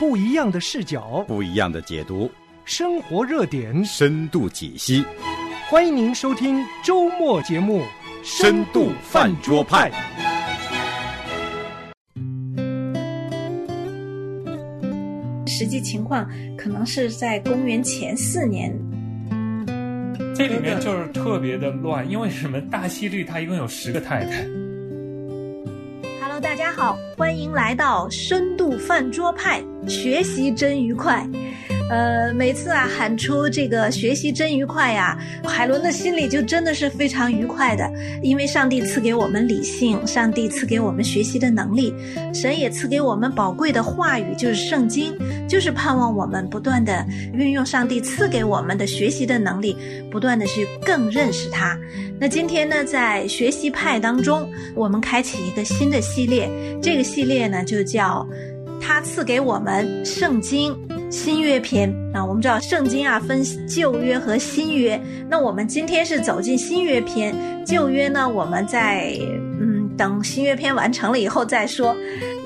不一样的视角，不一样的解读，生活热点，深度解析。欢迎您收听周末节目《深度饭桌派》。实际情况可能是在公元前四年。这里面就是特别的乱，因为什么？大西律他一共有十个太太。好，欢迎来到深度饭桌派，学习真愉快。呃，每次啊喊出这个学习真愉快呀、海伦的心里就真的是非常愉快的，因为上帝赐给我们理性，上帝赐给我们学习的能力，神也赐给我们宝贵的话语，就是圣经，就是盼望我们不断的运用上帝赐给我们的学习的能力，不断的去更认识他。那今天呢，在学习派当中，我们开启一个新的系列，这个系列呢就叫“他赐给我们圣经”。新约篇啊，我们知道圣经啊分旧约和新约。那我们今天是走进新约篇，旧约呢我们在嗯等新约篇完成了以后再说。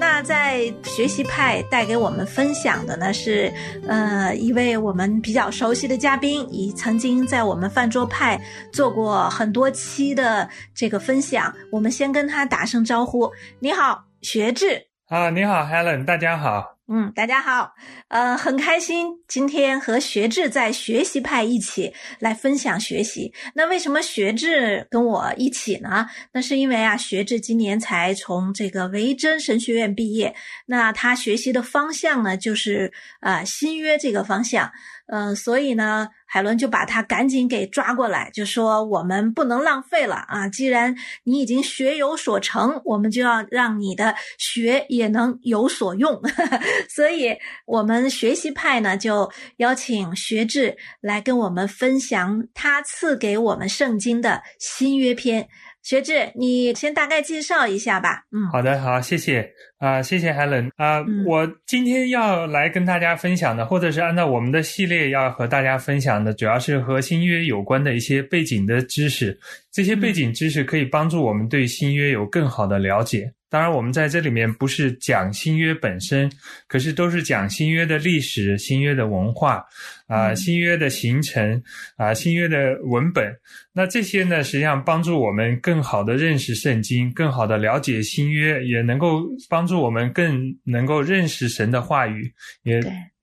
那在学习派带给我们分享的呢是呃一位我们比较熟悉的嘉宾，已曾经在我们饭桌派做过很多期的这个分享。我们先跟他打声招呼，你好，学志。啊，你好，Helen，大家好。嗯，大家好，呃，很开心今天和学志在学习派一起来分享学习。那为什么学志跟我一起呢？那是因为啊，学志今年才从这个维珍神学院毕业，那他学习的方向呢，就是啊新约这个方向。嗯，所以呢，海伦就把他赶紧给抓过来，就说我们不能浪费了啊！既然你已经学有所成，我们就要让你的学也能有所用。所以，我们学习派呢，就邀请学志来跟我们分享他赐给我们圣经的新约篇。学志，你先大概介绍一下吧。嗯，好的，好，谢谢啊、谢谢 Helen 啊、嗯我今天要来跟大家分享的，或者是按照我们的系列要和大家分享的，主要是和新约有关的一些背景的知识。这些背景知识可以帮助我们对新约有更好的了解。当然，我们在这里面不是讲新约本身，可是都是讲新约的历史、新约的文化啊、嗯新约的形成啊、新约的文本。那这些呢，实际上帮助我们更好的认识圣经，更好的了解新约，也能够帮助我们更能够认识神的话语，也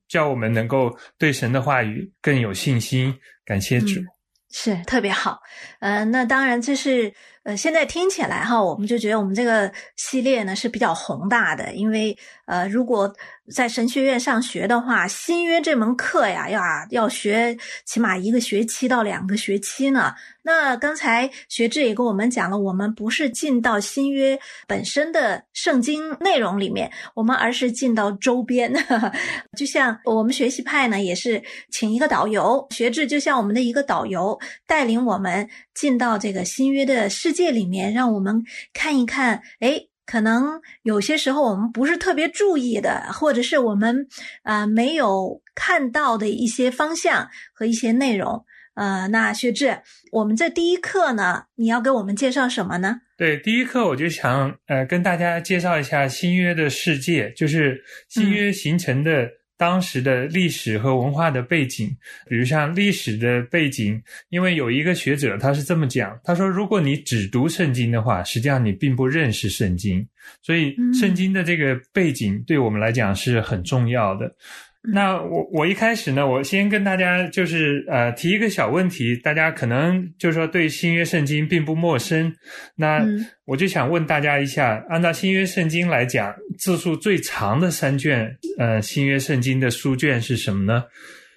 叫我们能够对神的话语更有信心。感谢主。嗯是特别好，呃，那当然这是呃，现在听起来哈，我们就觉得我们这个系列呢是比较宏大的，因为呃，如果在神学院上学的话，新约这门课呀，要要学起码一个学期到两个学期呢。那刚才学志也跟我们讲了，我们不是进到新约本身的圣经内容里面，我们而是进到周边。就像我们学习派呢，也是请一个导游，学志就像我们的一个导游，带领我们进到这个新约的世界里面，让我们看一看，哎。可能有些时候我们不是特别注意的，或者是我们呃没有看到的一些方向和一些内容。呃，那学志，我们这第一课呢，你要给我们介绍什么呢？对，第一课我就想呃跟大家介绍一下新约的世界，就是新约形成的当时的历史和文化的背景。比如像历史的背景，因为有一个学者他是这么讲，他说如果你只读圣经的话，实际上你并不认识圣经，所以嗯圣经的这个背景对我们来讲是很重要的。那我我一开始呢，我先跟大家就是呃提一个小问题，大家可能就是说对新约圣经并不陌生，那嗯。我就想问大家一下，按照新约圣经来讲，字数最长的三卷呃新约圣经的书卷是什么呢？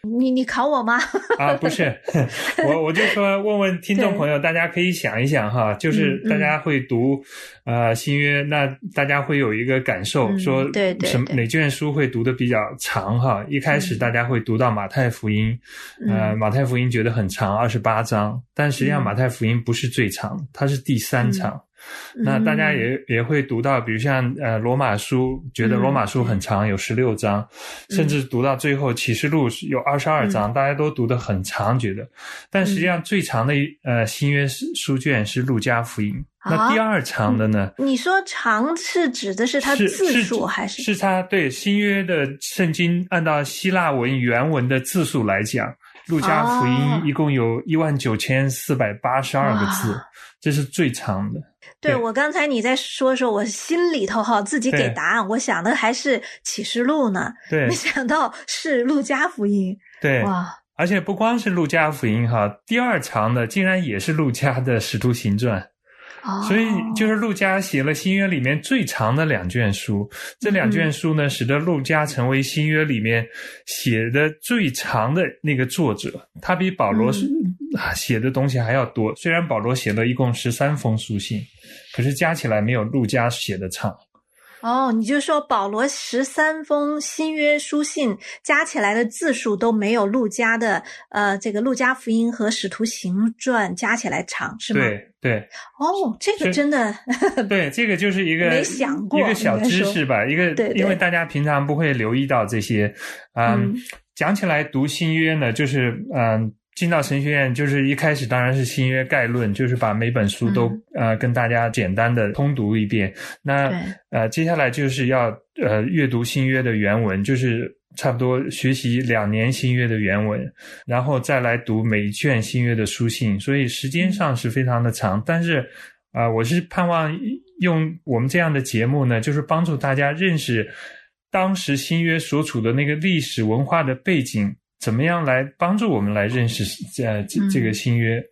你你考我吗？啊，不是，我我就说问问听众朋友，大家可以想一想哈，就是大家会读呃新约，那大家会有一个感受，嗯说对对什么哪卷书会读的比较长哈？一开始嗯大家会读到马太福音，呃，嗯马太福音觉得很长，二十八章，但实际上嗯马太福音不是最长，它是第三章。那大家也也会读到，比如像呃罗马书，觉得罗马书很长，有十六章，甚至读到最后启示录有二十二章，大家都读得很长，觉得。但实际上最长的呃新约书卷是路加福音。那第二长的呢？你说长是指的是它字数还是？是它对新约的圣经按照希腊文原文的字数来讲，路加福音一共有一万九千四百八十二个字，这是最长的。对我刚才你在说说，我心里头哈自己给答案，我想的还是启示录呢，对，没想到是路加福音。对，哇！而且不光是路加福音哈，第二长的竟然也是路加的使徒行传。所以，就是陆家写了新约里面最长的两卷书。这两卷书呢，使得陆家成为新约里面写的最长的那个作者。他比保罗写的东西还要多。虽然保罗写了一共十三封书信，可是加起来没有陆家写的长。哦，你就说保罗十三封新约书信加起来的字数都没有路加的呃这个路加福音和使徒行传加起来长是吗？对对。哦，这个真的。对，这个就是一个 没想过一个小知识吧，一个因为大家平常不会留意到这些。嗯，讲起来读新约呢，就是嗯。进到神学院，就是一开始当然是新约概论，就是把每本书都呃跟大家简单的通读一遍。那呃接下来就是要呃阅读新约的原文，就是差不多学习两年新约的原文，然后再来读每一卷新约的书信。所以时间上是非常的长，但是啊，我是盼望用我们这样的节目呢，就是帮助大家认识当时新约所处的那个历史文化的背景。怎么样来帮助我们来认识呃这这个新约？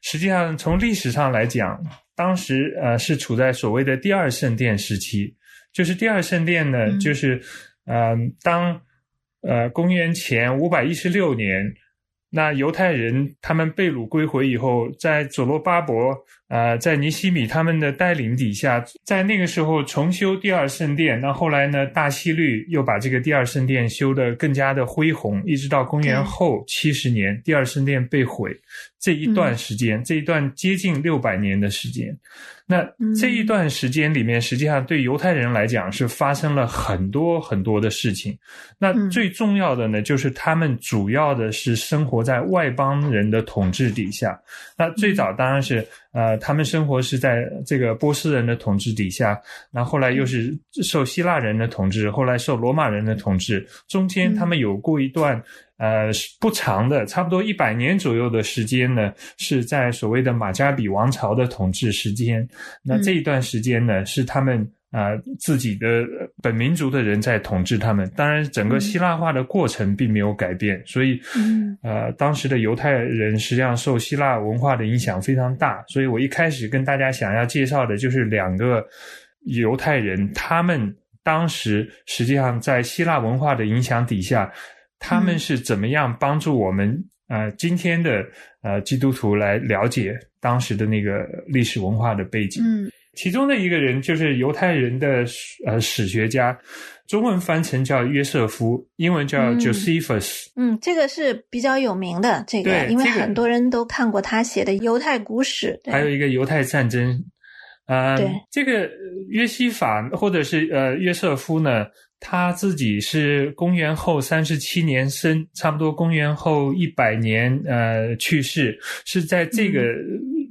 实际上，从历史上来讲，当时呃是处在所谓的第二圣殿时期。就是第二圣殿呢，就是呃当呃公元前五百一十六年。那犹太人他们被掳归回以后，在佐罗巴伯啊，在尼西米他们的带领底下，在那个时候重修第二圣殿。那后来呢，大希律又把这个第二圣殿修得更加的恢宏，一直到公元后七十年，第二圣殿被毁。这一段时间，这一段接近六百年的时间。那这一段时间里面，实际上对犹太人来讲是发生了很多很多的事情。那最重要的呢，就是他们主要的是生活在外邦人的统治底下。那最早当然是呃，他们生活是在这个波斯人的统治底下，那后来又是受希腊人的统治，后来受罗马人的统治，中间他们有过一段。呃，不长的，差不多一百年左右的时间呢，是在所谓的马加比王朝的统治时间。那这一段时间呢，是他们啊自己的本民族的人在统治他们。当然，整个希腊化的过程并没有改变，所以，呃，当时的犹太人实际上受希腊文化的影响非常大。所以我一开始跟大家想要介绍的就是两个犹太人，他们当时实际上在希腊文化的影响底下。他们是怎么样帮助我们呃今天的呃基督徒来了解当时的那个历史文化的背景？嗯，其中的一个人就是犹太人的呃史学家，中文翻成叫约瑟夫，英文叫 Josephus。嗯，这个是比较有名的，这个因为很多人都看过他写的犹太古史。还有一个犹太战争，啊，对，这个约西法或者是呃约瑟夫呢？他自己是公元后三十七年生，差不多公元后一百年呃去世，是在这个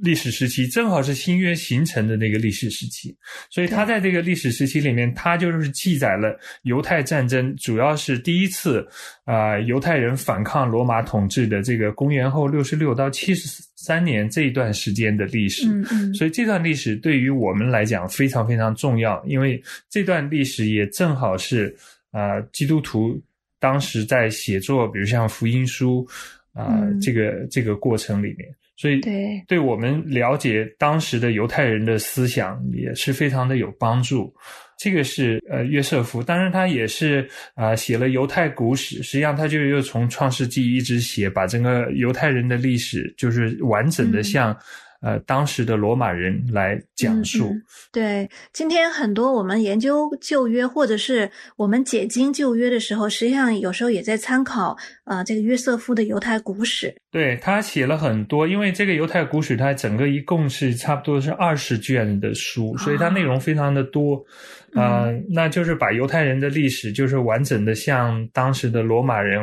历史时期，正好是新约形成的那个历史时期，所以他在这个历史时期里面，他就是记载了犹太战争，主要是第一次啊犹太人反抗罗马统治的这个公元后六十六到七十。三年这一段时间的历史，所以这段历史对于我们来讲非常非常重要，因为这段历史也正好是啊基督徒当时在写作，比如像福音书啊这个这个过程里面，所以对对我们了解当时的犹太人的思想也是非常的有帮助。这个是呃约瑟夫，当然他也是啊写了犹太古史，实际上他就又从创世纪一直写，把整个犹太人的历史就是完整的像呃当时的罗马人来讲述。嗯嗯对，今天很多我们研究旧约，或者是我们解经旧约的时候，实际上有时候也在参考呃这个约瑟夫的犹太古史。对他写了很多，因为这个犹太古史，它整个一共是差不多是二十卷的书，所以它内容非常的多。啊、呃，那就是把犹太人的历史，就是完整的向当时的罗马人。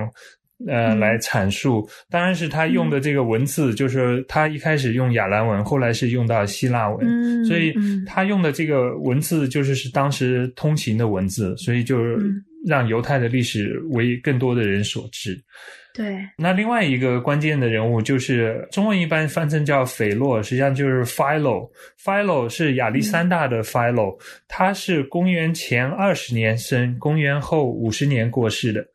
呃，嗯。来阐述，当然是他用的这个文字，就是他一开始用亚兰文，后来是用到希腊文，嗯。所以嗯。他用的这个文字就是是当时通行的文字，所以就是嗯。让犹太的历史为更多的人所知。对，那另外一个关键的人物就是中文一般翻成叫斐洛，实际上就是 Philo。Philo 是亚历山大的 Philo，、他是公元前二十年生，公元后五十年过世的。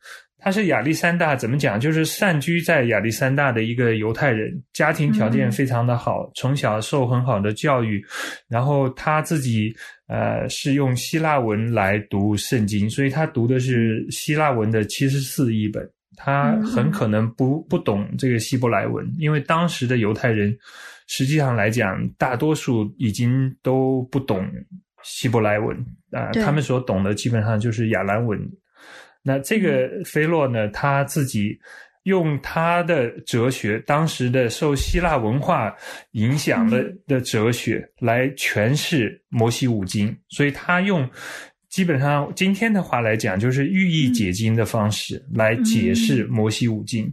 他是亚历山大怎么讲？就是散居在亚历山大的一个犹太人，家庭条件非常的好，从小受很好的教育，然后他自己呃是用希腊文来读圣经，所以他读的是希腊文的七十四译本。他很可能不不懂这个希伯来文，因为当时的犹太人实际上来讲，大多数已经都不懂希伯来文啊、对他们所懂的基本上就是亚兰文。那这个菲洛呢，他自己用他的哲学，当时的受希腊文化影响的的哲学来诠释摩西五经，所以他用基本上今天的话来讲，就是寓意解经的方式来解释摩西五经。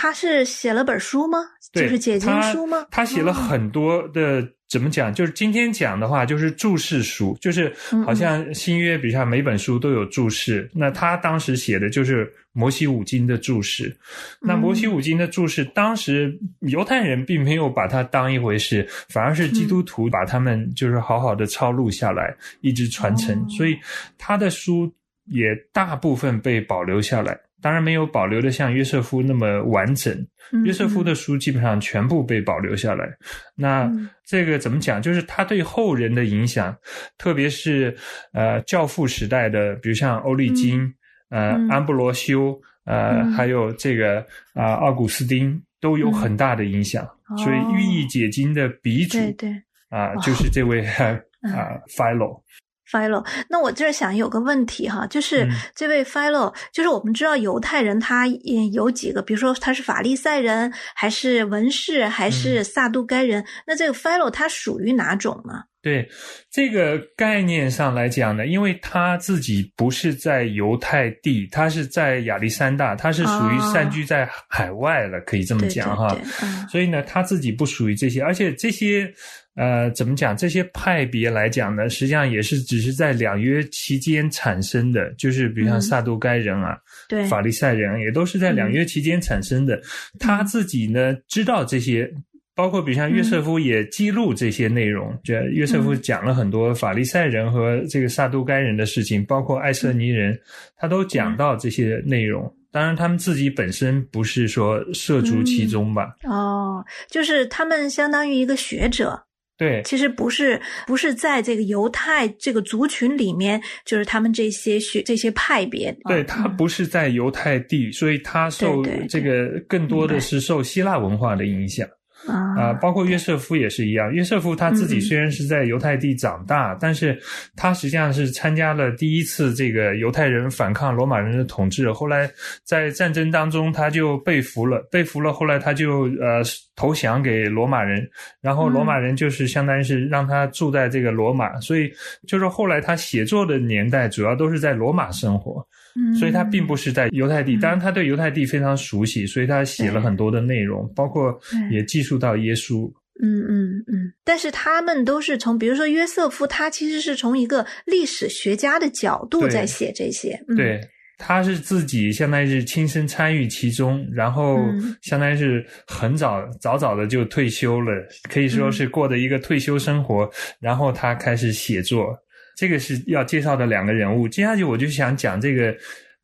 他是写了本书吗？就是解经书吗？他写了哦很多的，怎么讲？就是今天讲的话，就是注释书，就是嗯好像新约，比如像每本书都有注释。那他当时写的就是摩西五经的注释。那摩西五经的注释，当时犹太人并没有把它当一回事，反而是基督徒把他们就是好好的抄录下来，一直传承。哦所以他的书也大部分被保留下来。当然没有保留的像约瑟夫那么完整，嗯约瑟夫的书基本上全部被保留下来。那嗯。这个怎么讲？就是他对后人的影响，特别是呃教父时代的，比如像欧利金、呃嗯。安布罗修、呃、嗯。还有这个啊、奥古斯丁都有很大的影响。哦。所以寓意解经的鼻祖对对。啊、就是这位啊、嗯 Philo。Philo，那我这儿想有个问题哈，就是嗯这位 Philo，、就是我们知道犹太人他也有几个，比如说他是法利赛人，还是文士，还嗯是撒都该人？那这个 Philo 他属于哪种呢？对这个概念上来讲呢，因为他自己不是在犹太地，他是在亚历山大，他是属于哦散居在海外了，可以这么讲哈。对对，嗯所以呢，他自己不属于这些，而且这些呃，怎么讲？这些派别来讲呢，实际上也是只是在两约期间产生的，就是比如像嗯撒都该人啊、对，法利赛人，也都是在两约期间产生的。他自己呢知道这些。包括比如像约瑟夫也记录这些内容，就、约瑟夫讲了很多法利赛人和这个撒都该人的事情，包括艾瑟尼人，他都讲到这些内容。当然，他们自己本身不是说涉足其中吧？哦，就是他们相当于一个学者，对，其实不是不是在这个犹太这个族群里面，就是他们这些学这些派别。对啊他不是在犹太地，所以他受这个更多的是受希腊文化的影响啊、啊，包括约瑟夫也是一样。约瑟夫他自己虽然是在犹太地长大，但是他实际上是参加了第一次这个犹太人反抗罗马人的统治，后来在战争当中他就被俘了，被俘了，后来他就呃投降给罗马人，然后罗马人就是相当于是让他住在这个罗马，所以就是后来他写作的年代主要都是在罗马生活。嗯所以他并不是在犹太地，当然他对犹太地非常熟悉，所以他写了很多的内容，包括也记述到耶稣。嗯嗯嗯，但是他们都是从，比如说约瑟夫，他其实是从一个历史学家的角度在写这些。嗯、对，他是自己相当于是亲身参与其中，然后嗯相当于是很早早早的就退休了，可以说是过的一个退休生活，然后他开始写作。这个是要介绍的两个人物。接下去我就想讲这个，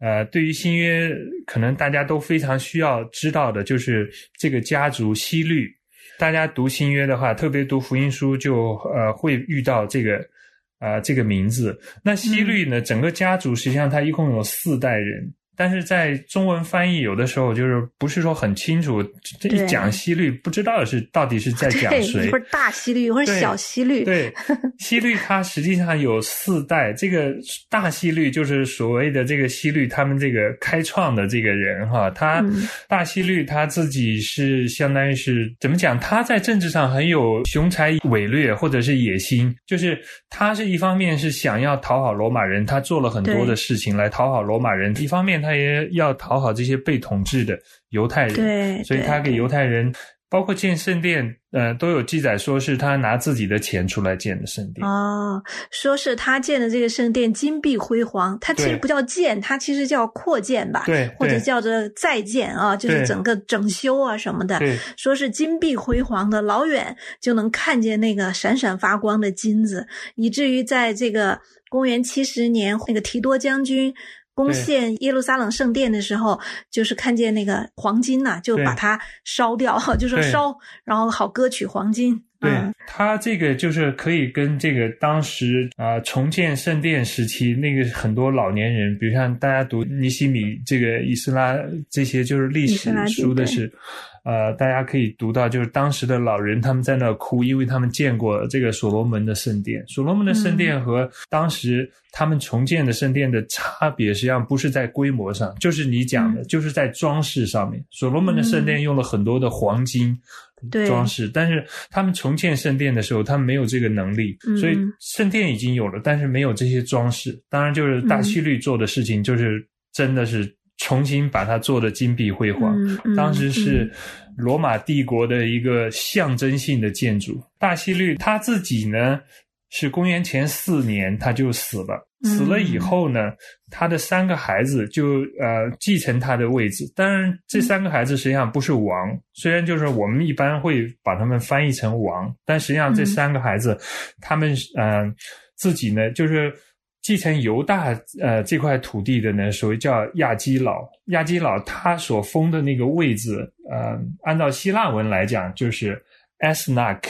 呃，对于新约可能大家都非常需要知道的，就是这个家族西律。大家读新约的话，特别读福音书就呃会遇到这个呃这个名字。那西律呢，整个家族实际上他一共有四代人。但是在中文翻译有的时候就是不是说很清楚，这一讲西律不知道是到底是在讲，谁一会。儿大西律，一会儿小西律，对，西律它实际上有四代，这个大西律就是所谓的这个西律他们这个开创的这个人哈，他、嗯大西律他自己是相当于是怎么讲？他在政治上很有雄才伟略或者是野心，就是他是一方面是想要讨好罗马人，他做了很多的事情来讨好罗马人；一方面他也要讨好这些被统治的犹太人。对，所以他给犹太人，包括建圣殿，呃，都有记载说是他拿自己的钱出来建的圣殿。哦，说是他建的这个圣殿金碧辉煌，它其实不叫建，它其实叫扩建吧，对或者叫做再建啊，就是整个整修啊什么的。对说是金碧辉煌的，老远就能看见那个闪闪发光的金子，以至于在这个公元七十年，那个提多将军。攻陷耶路撒冷圣殿的时候，就是看见那个黄金呐、就把它烧掉，就说烧，然后好割取黄金。对嗯，他这个就是可以跟这个当时啊、重建圣殿时期那个很多老年人，比如像大家读尼西米这个以斯拉这些就是历史书的是，呃，大家可以读到就是当时的老人他们在那哭，因为他们见过这个所罗门的圣殿。所罗门的圣殿和当时他们重建的圣殿的差别，实际上不是在规模上，就是你讲的，嗯就是在装饰上面。所罗门的圣殿用了很多的黄金。装饰，但是他们重建圣殿的时候，他们没有这个能力，嗯所以圣殿已经有了，但是没有这些装饰。当然，就是大希律做的事情，就是真的是重新把它做的金碧辉煌。嗯嗯当时是嗯罗马帝国的一个象征性的建筑。大希律他自己呢，是公元前四年他就死了。嗯死了以后呢，他的三个孩子就呃继承他的位置。当然，这三个孩子实际上不是王，虽然就是我们一般会把他们翻译成王，但实际上这嗯三个孩子，他们呃自己呢就是继承犹大呃这块土地的呢，所谓叫亚基老。亚基老他所封的那个位置，呃，按照希腊文来讲就是 ethnark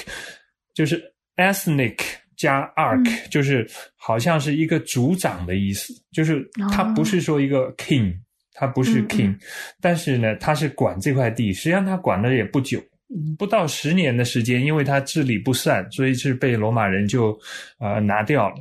就是 ethnic 加 ark，、嗯就是好像是一个族长的意思，就是他哦不是说一个 king，、他不是嗯 king，、但是呢，他是管这块地，实际上他管的也不久。不到十年的时间，因为他治理不善，所以是被罗马人就呃拿掉了。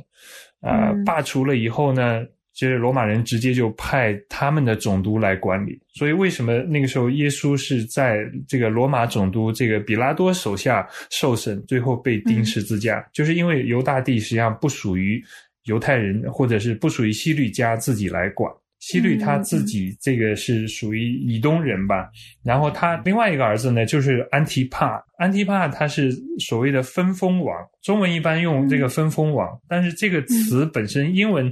呃，嗯罢除了以后呢，就是罗马人直接就派他们的总督来管理。所以为什么那个时候耶稣是在这个罗马总督这个比拉多手下受审，最后被钉十字架，就是因为犹大帝实际上不属于犹太人，或者是不属于希律家自己来管。希律他自己这个是属于以东人吧，然后他另外一个儿子呢就是安提帕，安提帕他是所谓的分封王，中文一般用这个分封王，但是这个词本身英文，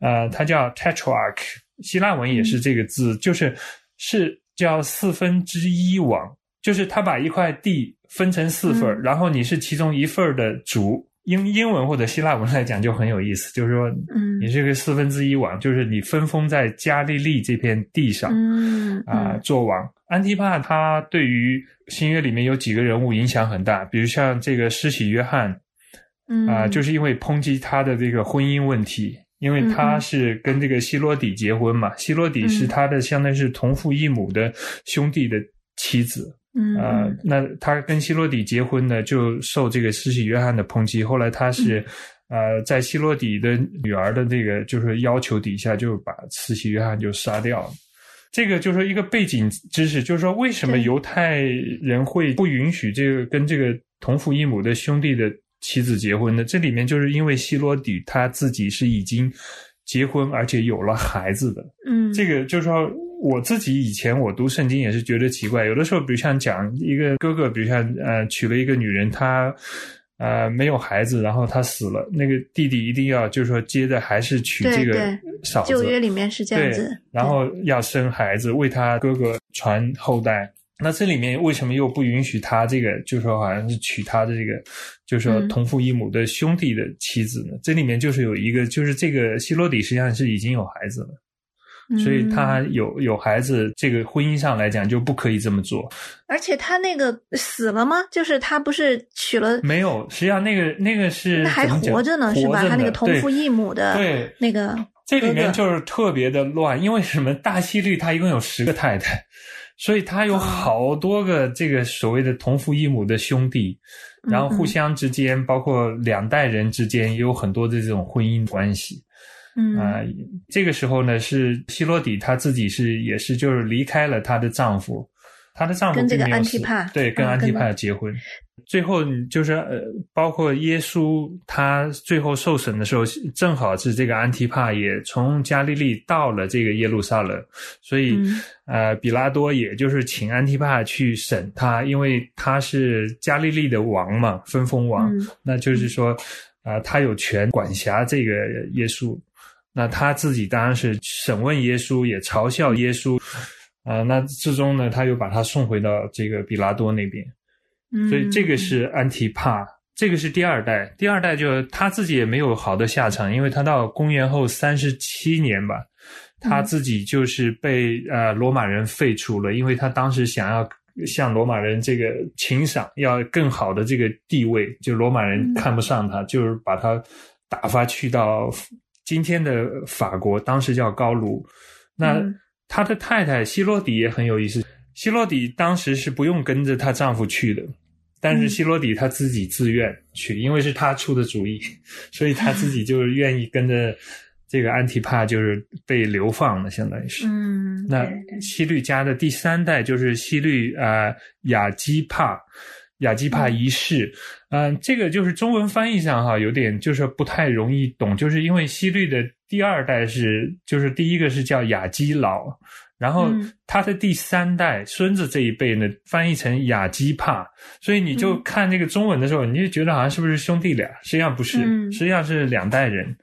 呃，它叫 tetrarch，希腊文也是这个字，就是是叫四分之一王，就是他把一块地分成四份儿，然后你是其中一份儿的主。英英文或者希腊文来讲就很有意思，就是说，嗯。你是个四分之一王，就是你分封在加利利这片地上嗯啊、嗯。做王。安提帕他对于新约里面有几个人物影响很大，比如像这个施洗约翰嗯。啊、就是因为抨击他的这个婚姻问题，因为他是跟这个希罗底结婚嘛，希罗底是嗯。他的相当于是同父异母的兄弟的妻子，嗯呃嗯，那他跟希罗底结婚呢，就受这个施洗约翰的抨击。后来他是、呃，在希罗底的女儿的这个就是要求底下，就把施洗约翰就杀掉了。这个就是说一个背景知识，就是说为什么犹太人会不允许这个跟这个同父异母的兄弟的妻子结婚呢？这里面就是因为希罗底他自己是已经结婚而且有了孩子的，嗯这个就是说，我自己以前我读圣经也是觉得奇怪，有的时候，比如像讲一个哥哥，比如像呃娶了一个女人，他呃没有孩子，然后他死了，那个弟弟一定要就是说接着还是娶这个嫂子，旧约里面是这样对子，，然后要生孩子，为他哥哥传后代。那这里面为什么又不允许他这个，就是说好像是娶他的这个，就是说嗯同父异母的兄弟的妻子呢？这里面就是有一个，就是这个希罗底实际上是已经有孩子了。对所以他嗯有有孩子，这个婚姻上来讲就不可以这么做。而且他那个死了吗？就是他不是娶了，没有，实际上那个那个是那还活着呢，是吧？他那个同父异母的对那个，这里面就是特别的乱，因为什么？大西律他一共有十个太太，所以他有好多个这个所谓的同父异母的兄弟，嗯然后互相之间，包括两代人之间，也有很多的这种婚姻关系。嗯啊、这个时候呢，是希罗底她自己是也是就是离开了她的丈夫，她的丈夫跟这个安提帕对，跟啊安提帕结婚。最后就是呃，包括耶稣他最后受审的时候，正好是这个安提帕也从加利利到了这个耶路撒冷，所以、嗯呃，比拉多也就是请安提帕去审他，因为他是加利利的王嘛，分封王，嗯那就是说啊、他有权管辖这个耶稣。那他自己当然是审问耶稣，也嘲笑耶稣，啊、那最终呢，他又把他送回到这个比拉多那边。嗯，所以这个是安提帕，这个是第二代。第二代就他自己也没有好的下场，因为他到公元后三十七年吧，他自己就是被呃罗马人废除了，因为他当时想要向罗马人这个请赏，要更好的这个地位，就罗马人看不上他，就是把他打发去到今天的法国，当时叫高卢。那嗯。他的太太希洛底也很有意思，希洛底当时是不用跟着她丈夫去的，但是嗯。希洛底她自己自愿去，因为是她出的主意，所以她自己就是愿意跟着这个安提帕，就是被流放了，相当于是。嗯，那希律家的第三代就是希律呃雅基帕，雅基帕一世，嗯、这个就是中文翻译上哈有点就是不太容易懂，就是因为西律的第二代是就是第一个是叫雅基老，然后嗯他的第三代孙子这一辈呢翻译成雅基帕，所以你就嗯看这个中文的时候，你就觉得好像是不是兄弟俩，实际上不是，嗯实际上是两代人。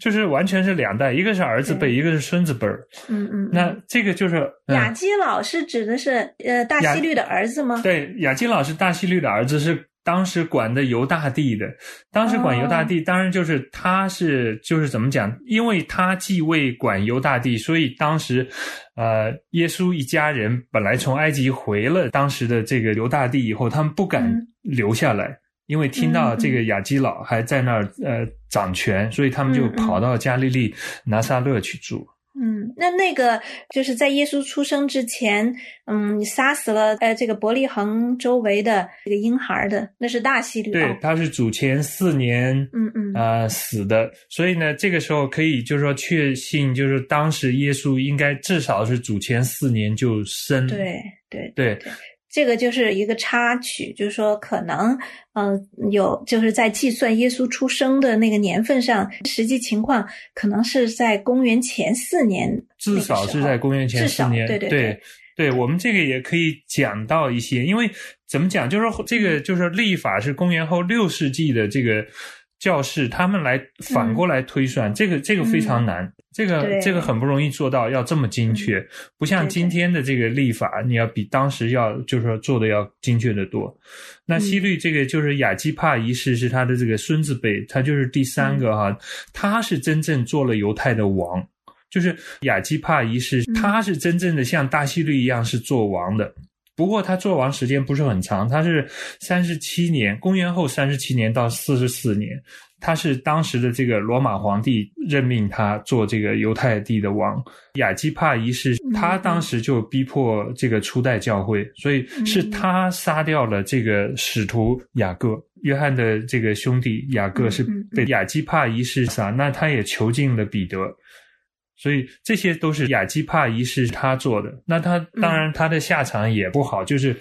就是完全是两代，一个是儿子辈，一个是孙子辈儿。嗯嗯，那这个就是、嗯雅基老是指的是呃大雅希律的儿子吗？对，雅基老是大西律的儿子，是当时管的犹大帝的。当时管犹大帝，当然就是他是就是怎么讲？因为他继位管犹大帝，所以当时，呃，耶稣一家人本来从埃及回了当时的这个犹大帝以后，他们不敢嗯留下来。因为听到这个雅基老还在那儿呃掌权，所以他们就跑到加利利拿撒勒去住。嗯，那那个就是在耶稣出生之前，嗯，你杀死了呃这个伯利恒周围的这个婴孩的，那是大希律对哦，他是主前四年，嗯嗯呃死的，所以呢，这个时候可以就是说确信，就是当时耶稣应该至少是主前四年就生。对对对这个就是一个插曲，就是说可能，呃，有就是在计算耶稣出生的那个年份上，实际情况可能是在公元前四年至少是在公元前至少四年。对对对对我们这个也可以讲到一些，因为怎么讲，就是说这个就是立法是公元后六世纪的这个教室他们来反过来推算，这个这个非常难，这个这个很不容易做到，要这么精确，不像今天的这个立法，你要比当时要就是说做的要精确的多。那嗯希律这个就是雅基帕一世是他的这个孙子辈，他就是第三个哈，他是真正做了犹太的王。就是雅基帕一世，嗯。他是真正的像大西律一样是做王的。不过他做王时间不是很长，他是三十七年，公元后三十七年到四十四年，他是当时的这个罗马皇帝任命他做这个犹太地的王。雅基帕一世，他当时就逼迫这个初代教会，所以是他杀掉了这个使徒雅各。约翰的这个兄弟雅各是被雅基帕一世杀，那他也囚禁了彼得。所以这些都是雅基帕一世他做的。那他当然他的下场也不好，就是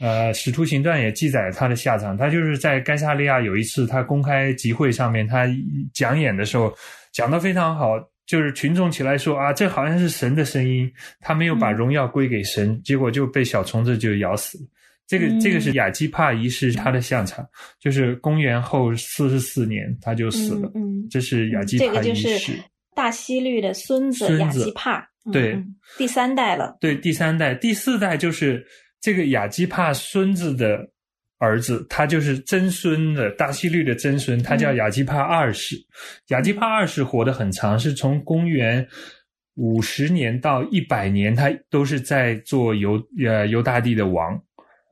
呃，《使徒行传》也记载了他的下场。他就是在该萨利亚有一次他公开集会上面，他讲演的时候讲得非常好，就是群众起来说啊，这好像是神的声音，他没有把荣耀归给神，结果就被小虫子就咬死了。这个这个是雅基帕一世他的下场，就是公元后四十四年他就死了。嗯，嗯这是雅基帕一世。个就是大希律的孙子雅基帕，嗯对嗯第三代了，对，第三代、第四代就是这个雅基帕孙子的儿子，他就是曾孙的大希律的曾孙，他叫雅基帕二世。雅基帕二世活得很长，是从公元五十年到一百年，他都是在做犹呃犹大帝的王。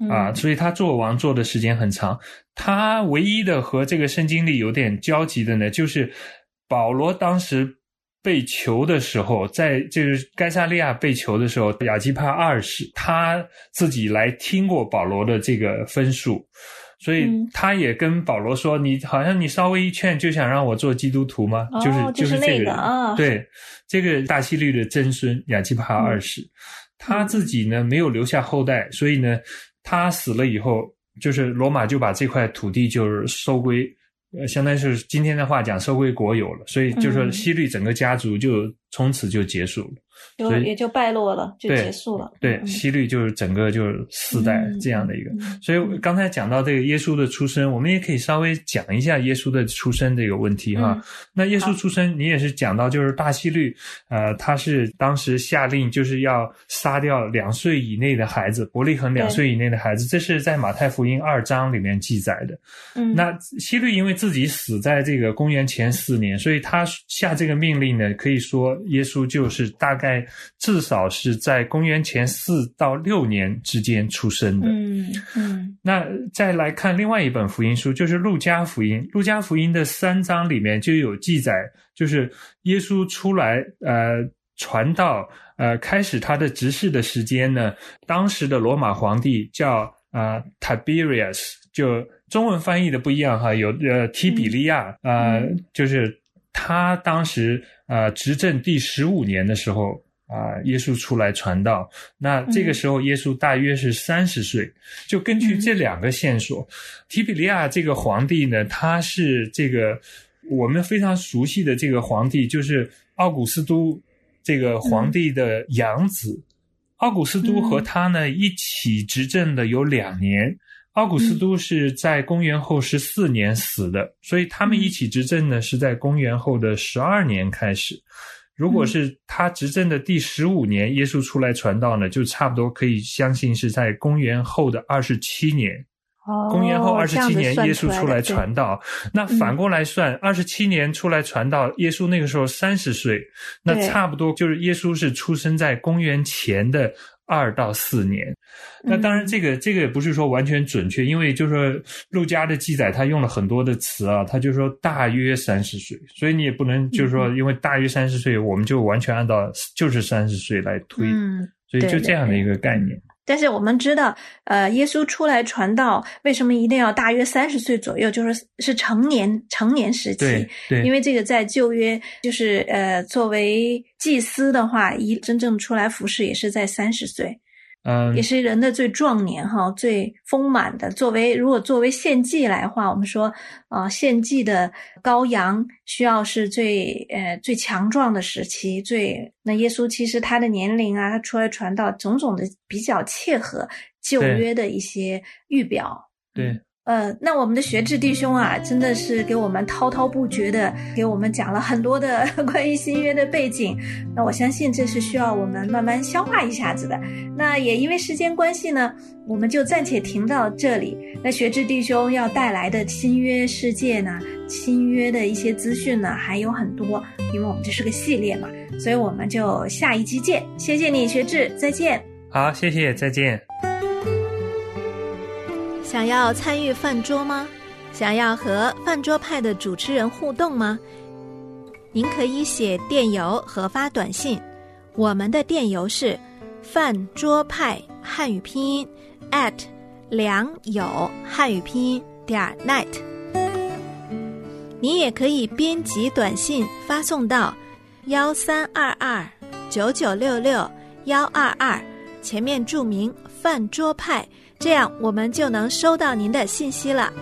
啊，嗯所以他做王做的时间很长。他唯一的和这个圣经里有点交集的呢，就是保罗当时被囚的时候，在就是该萨利亚被囚的时候，亚基帕二世他自己来听过保罗的这个分数，所以嗯他也跟保罗说：“你好像你稍微一劝，就想让我做基督徒吗？”哦就是就是这个啊对，这个大希律的曾孙亚基帕二世，他自己呢没有留下后代，所以呢，他死了以后，就是罗马就把这块土地就是收归。呃，相当于是今天的话讲，收归国有了，所以就说嗯希律整个家族就从此就结束了。就也就败落了，就结束了。对，嗯希律就是整个就是四代嗯这样的一个。嗯所以刚才讲到这个耶稣的出生，我们也可以稍微讲一下耶稣的出生这个问题哈。嗯那耶稣出生，你也是讲到就是大希律，呃，他是当时下令就是要杀掉两岁以内的孩子，伯利恒两岁以内的孩子，这是在马太福音二章里面记载的。嗯，那希律因为自己死在这个公元前四年，所以他下这个命令呢，可以说耶稣就是大概至少是在公元前四到六年之间出生的。嗯嗯那再来看另外一本福音书，就是路加福音。路加福音的三章里面就有记载，就是耶稣出来呃传道呃开始他的执事的时间呢，当时的罗马皇帝叫啊、呃 Tiberius，就中文翻译的不一样哈，有呃提比利亚呃嗯就是他当时呃执政第十五年的时候。啊，耶稣出来传道，那这个时候耶稣大约是三十岁。就根据这两个线索，提比利亚这个皇帝呢，他是这个我们非常熟悉的这个皇帝，就是奥古斯都这个皇帝的养子。奥古斯都和他呢一起执政的有两年。奥古斯都是在公元后十四年死的，所以他们一起执政呢是在公元后的十二年开始。如果是他执政的第十五年，耶稣出来传道呢，就差不多可以相信是在公元后的二十七年。哦，公元后二十七年，耶稣出来传道。那反过来算，二十七年出来传道，耶稣那个时候三十岁，那差不多就是耶稣是出生在公元前的二到四年。那当然，嗯。这个这个也不是说完全准确，因为就是说陆家的记载，他用了很多的词啊，他就说大约三十岁，所以你也不能就是嗯。说，因为大约三十岁，我们就完全按照就是三十岁来推，嗯，所以就这样的一个概念。但是我们知道，呃，耶稣出来传道，为什么一定要大约三十岁左右？就是是成年成年时期，对对，因为这个在旧约，就是呃，作为祭司的话，一真正出来服侍也是在三十岁，嗯也是人的最壮年哈，最丰满的。作为如果作为献祭来话，我们说啊、呃献祭的羔羊需要是最呃最强壮的时期，最那耶稣其实他的年龄啊，他出来传道，种种的比较切合旧约的一些预表。对。呃，那我们的学智弟兄啊，真的是给我们滔滔不绝的给我们讲了很多的关于新约的背景。那我相信这是需要我们慢慢消化一下子的。那也因为时间关系呢，我们就暂且停到这里。那学智弟兄要带来的新约世界呢，新约的一些资讯呢还有很多，因为我们这是个系列嘛，所以我们就下一集见。谢谢你，学智，再见。好，谢谢，再见。想要参与饭桌吗？想要和饭桌派的主持人互动吗？您可以写电邮和发短信，我们的电邮是饭桌派汉语拼音 at 良友汉语拼音点 net。你也可以编辑短信发送到幺三二二九九六六幺二二，前面注明饭桌派。这样我们就能收到您的信息了。